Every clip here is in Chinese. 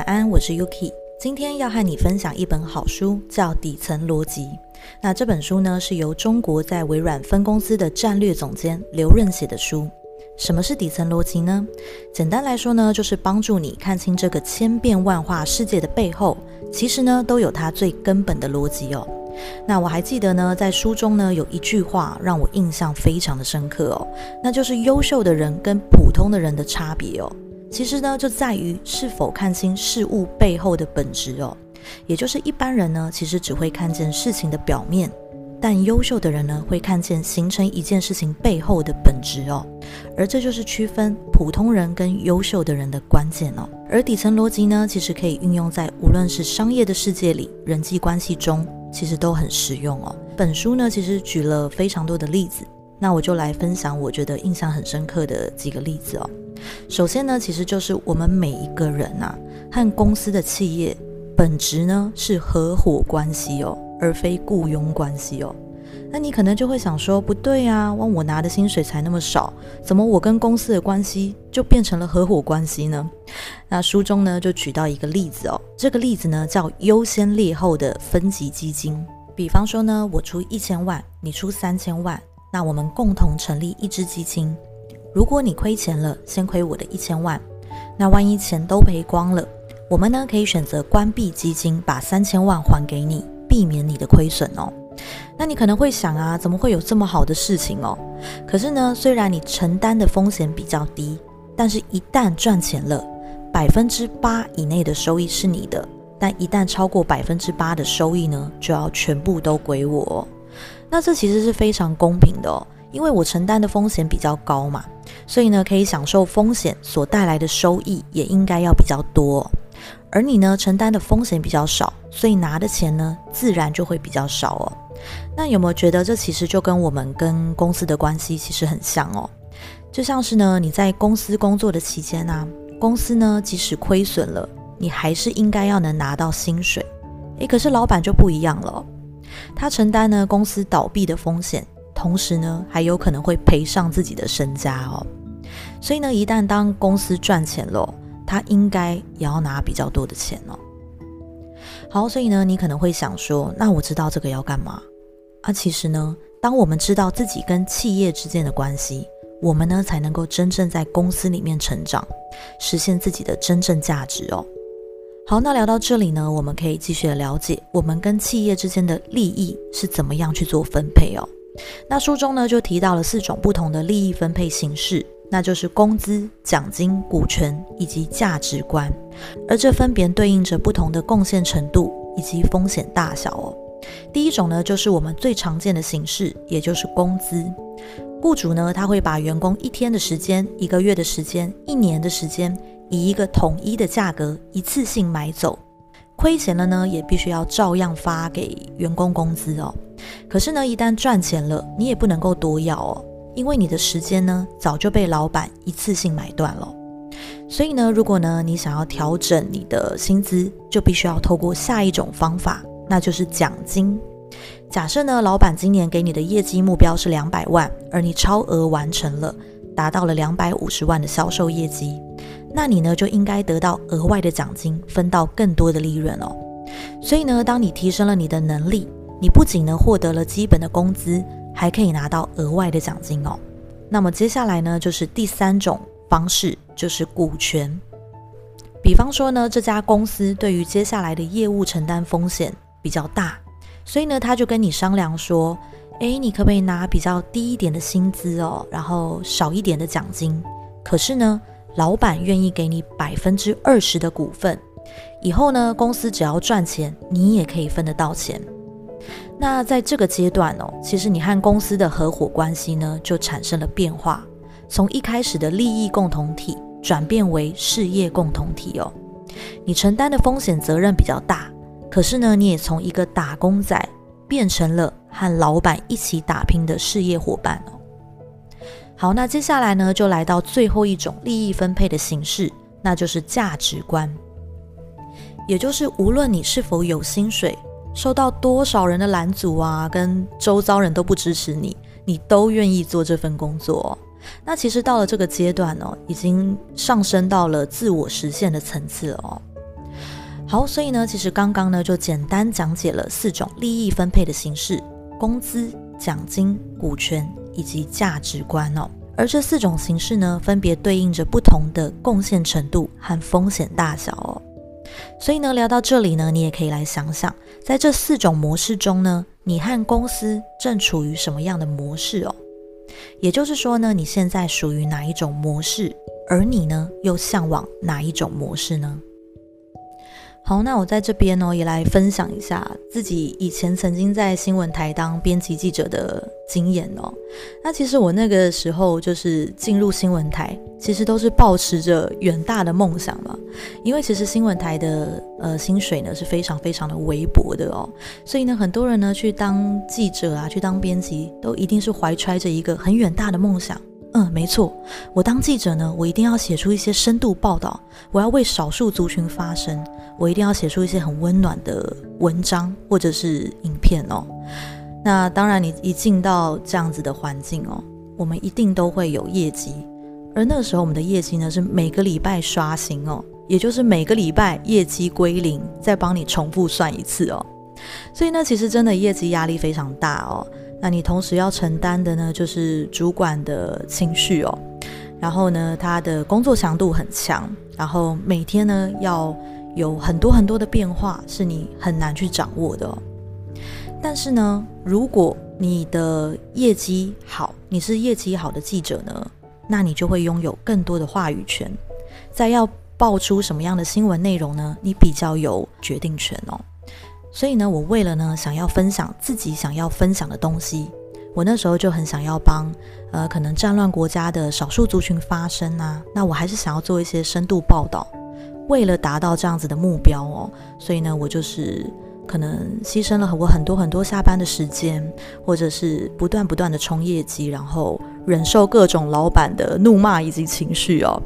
晚安，我是 Yuki。今天要和你分享一本好书，叫《底层逻辑》。那这本书呢，是由中国在微软分公司的战略总监刘润写的书。什么是底层逻辑呢？简单来说呢，就是帮助你看清这个千变万化世界的背后，其实呢，都有它最根本的逻辑哦。那我还记得呢，在书中呢有一句话让我印象非常的深刻哦，那就是优秀的人跟普通的人的差别哦，其实呢就在于是否看清事物背后的本质哦，也就是一般人呢其实只会看见事情的表面，但优秀的人呢会看见形成一件事情背后的本质哦，而这就是区分普通人跟优秀的人的关键哦，而底层逻辑呢其实可以运用在无论是商业的世界里、人际关系中。其实都很实用哦。本书呢，其实举了非常多的例子，那我就来分享我觉得印象很深刻的几个例子哦。首先呢，其实就是我们每一个人呐，和公司的企业本质呢是合伙关系哦，而非雇佣关系哦。那你可能就会想说，不对啊，问我拿的薪水才那么少，怎么我跟公司的关系就变成了合伙关系呢？那书中呢就举到一个例子哦，这个例子呢叫优先劣后的分级基金。比方说呢，我出一千万，你出三千万，那我们共同成立一支基金。如果你亏钱了，先亏我的一千万，那万一钱都赔光了，我们呢可以选择关闭基金，把三千万还给你，避免你的亏损哦。那你可能会想啊，怎么会有这么好的事情哦？可是呢，虽然你承担的风险比较低，但是一旦赚钱了，百分之八以内的收益是你的，但一旦超过百分之八的收益呢，就要全部都归我。那这其实是非常公平的哦，因为我承担的风险比较高嘛，所以呢，可以享受风险所带来的收益也应该要比较多。而你呢，承担的风险比较少，所以拿的钱呢，自然就会比较少哦。那有没有觉得这其实就跟我们跟公司的关系其实很像哦？就像是呢，你在公司工作的期间呢，公司呢即使亏损了，你还是应该要能拿到薪水。诶，可是老板就不一样了，他承担呢公司倒闭的风险，同时呢还有可能会赔上自己的身家哦。所以呢，一旦当公司赚钱了，他应该也要拿比较多的钱哦。好，所以呢，你可能会想说，那我知道这个要干嘛啊？其实呢，当我们知道自己跟企业之间的关系，我们呢才能够真正在公司里面成长，实现自己的真正价值哦。好，那聊到这里呢，我们可以继续的了解我们跟企业之间的利益是怎么样去做分配哦。那书中呢就提到了四种不同的利益分配形式。那就是工资、奖金、股权以及价值观，而这分别对应着不同的贡献程度以及风险大小哦。第一种呢，就是我们最常见的形式，也就是工资。雇主呢，他会把员工一天的时间、一个月的时间、一年的时间，以一个统一的价格一次性买走。亏钱了呢，也必须要照样发给员工工资哦。可是呢，一旦赚钱了，你也不能够多要哦。因为你的时间呢，早就被老板一次性买断了，所以呢，如果呢你想要调整你的薪资，就必须要透过下一种方法，那就是奖金。假设呢，老板今年给你的业绩目标是两百万，而你超额完成了，达到了两百五十万的销售业绩，那你呢就应该得到额外的奖金，分到更多的利润哦。所以呢，当你提升了你的能力，你不仅呢获得了基本的工资。还可以拿到额外的奖金哦。那么接下来呢，就是第三种方式，就是股权。比方说呢，这家公司对于接下来的业务承担风险比较大，所以呢，他就跟你商量说：“诶，你可不可以拿比较低一点的薪资哦，然后少一点的奖金？可是呢，老板愿意给你百分之二十的股份，以后呢，公司只要赚钱，你也可以分得到钱。”那在这个阶段哦，其实你和公司的合伙关系呢，就产生了变化，从一开始的利益共同体转变为事业共同体哦。你承担的风险责任比较大，可是呢，你也从一个打工仔变成了和老板一起打拼的事业伙伴哦。好，那接下来呢，就来到最后一种利益分配的形式，那就是价值观，也就是无论你是否有薪水。受到多少人的拦阻啊，跟周遭人都不支持你，你都愿意做这份工作。那其实到了这个阶段哦，已经上升到了自我实现的层次哦。好，所以呢，其实刚刚呢就简单讲解了四种利益分配的形式：工资、奖金、股权以及价值观哦。而这四种形式呢，分别对应着不同的贡献程度和风险大小哦。所以呢，聊到这里呢，你也可以来想想，在这四种模式中呢，你和公司正处于什么样的模式哦？也就是说呢，你现在属于哪一种模式，而你呢，又向往哪一种模式呢？好，那我在这边呢，也来分享一下自己以前曾经在新闻台当编辑记者的经验哦。那其实我那个时候就是进入新闻台，其实都是抱持着远大的梦想嘛。因为其实新闻台的呃薪水呢是非常非常的微薄的哦，所以呢，很多人呢去当记者啊，去当编辑，都一定是怀揣着一个很远大的梦想。嗯，没错，我当记者呢，我一定要写出一些深度报道，我要为少数族群发声，我一定要写出一些很温暖的文章或者是影片哦。那当然，你一进到这样子的环境哦，我们一定都会有业绩，而那个时候我们的业绩呢是每个礼拜刷新哦，也就是每个礼拜业绩归零，再帮你重复算一次哦。所以呢，其实真的业绩压力非常大哦。那你同时要承担的呢，就是主管的情绪哦，然后呢，他的工作强度很强，然后每天呢要有很多很多的变化，是你很难去掌握的。但是呢，如果你的业绩好，你是业绩好的记者呢，那你就会拥有更多的话语权，在要爆出什么样的新闻内容呢，你比较有决定权哦。所以呢，我为了呢想要分享自己想要分享的东西，我那时候就很想要帮呃可能战乱国家的少数族群发声啊。那我还是想要做一些深度报道，为了达到这样子的目标哦，所以呢，我就是可能牺牲了我很多很多下班的时间，或者是不断不断的冲业绩，然后忍受各种老板的怒骂以及情绪哦。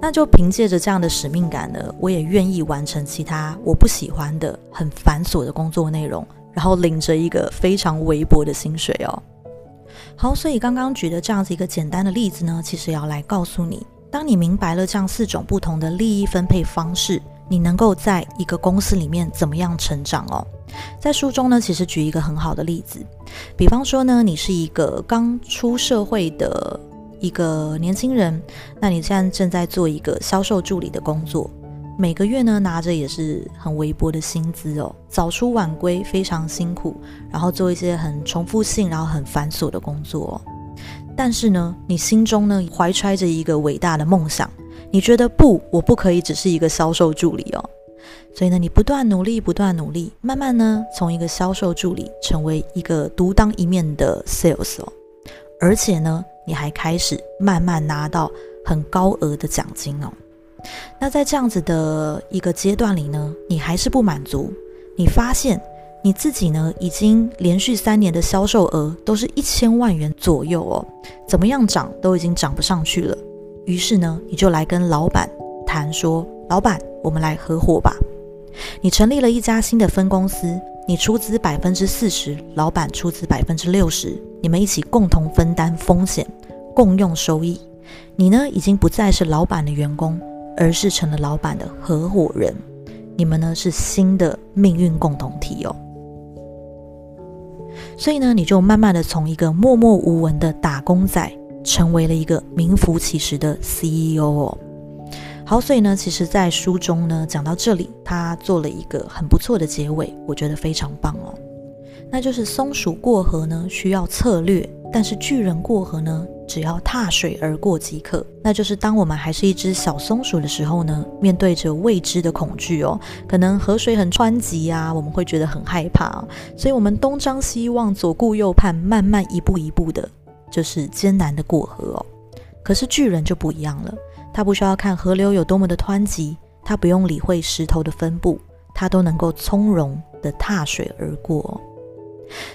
那就凭借着这样的使命感呢，我也愿意完成其他我不喜欢的很繁琐的工作内容，然后领着一个非常微薄的薪水哦。好，所以刚刚举的这样子一个简单的例子呢，其实要来告诉你，当你明白了这样四种不同的利益分配方式，你能够在一个公司里面怎么样成长哦。在书中呢，其实举一个很好的例子，比方说呢，你是一个刚出社会的。一个年轻人，那你现在正在做一个销售助理的工作，每个月呢拿着也是很微薄的薪资哦，早出晚归，非常辛苦，然后做一些很重复性，然后很繁琐的工作。但是呢，你心中呢怀揣着一个伟大的梦想，你觉得不，我不可以只是一个销售助理哦，所以呢，你不断努力，不断努力，慢慢呢从一个销售助理成为一个独当一面的 sales 哦，而且呢。你还开始慢慢拿到很高额的奖金哦。那在这样子的一个阶段里呢，你还是不满足。你发现你自己呢，已经连续三年的销售额都是一千万元左右哦，怎么样涨都已经涨不上去了。于是呢，你就来跟老板谈说：“老板，我们来合伙吧。”你成立了一家新的分公司，你出资百分之四十，老板出资百分之六十，你们一起共同分担风险。共用收益，你呢已经不再是老板的员工，而是成了老板的合伙人。你们呢是新的命运共同体哦。所以呢，你就慢慢的从一个默默无闻的打工仔，成为了一个名副其实的 CEO 哦。好，所以呢，其实，在书中呢讲到这里，他做了一个很不错的结尾，我觉得非常棒哦。那就是松鼠过河呢需要策略，但是巨人过河呢？只要踏水而过即可，那就是当我们还是一只小松鼠的时候呢，面对着未知的恐惧哦，可能河水很湍急啊，我们会觉得很害怕，所以我们东张西望，左顾右盼，慢慢一步一步的，就是艰难的过河哦。可是巨人就不一样了，他不需要看河流有多么的湍急，他不用理会石头的分布，他都能够从容的踏水而过。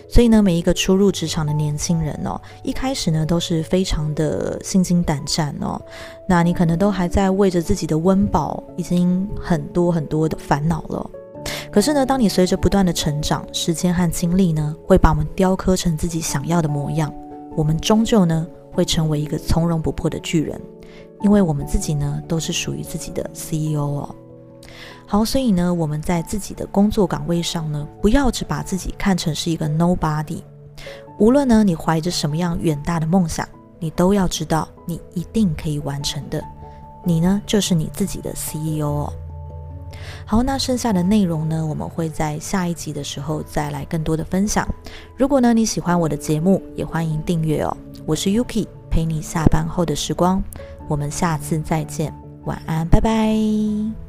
所以呢，每一个初入职场的年轻人哦，一开始呢都是非常的心惊胆战哦。那你可能都还在为着自己的温饱，已经很多很多的烦恼了。可是呢，当你随着不断的成长，时间和精力呢，会把我们雕刻成自己想要的模样。我们终究呢，会成为一个从容不迫的巨人，因为我们自己呢，都是属于自己的 CEO 哦。好，所以呢，我们在自己的工作岗位上呢，不要只把自己看成是一个 nobody。无论呢，你怀着什么样远大的梦想，你都要知道，你一定可以完成的。你呢，就是你自己的 CEO 哦。好，那剩下的内容呢，我们会在下一集的时候再来更多的分享。如果呢你喜欢我的节目，也欢迎订阅哦。我是 Yuki，陪你下班后的时光。我们下次再见，晚安，拜拜。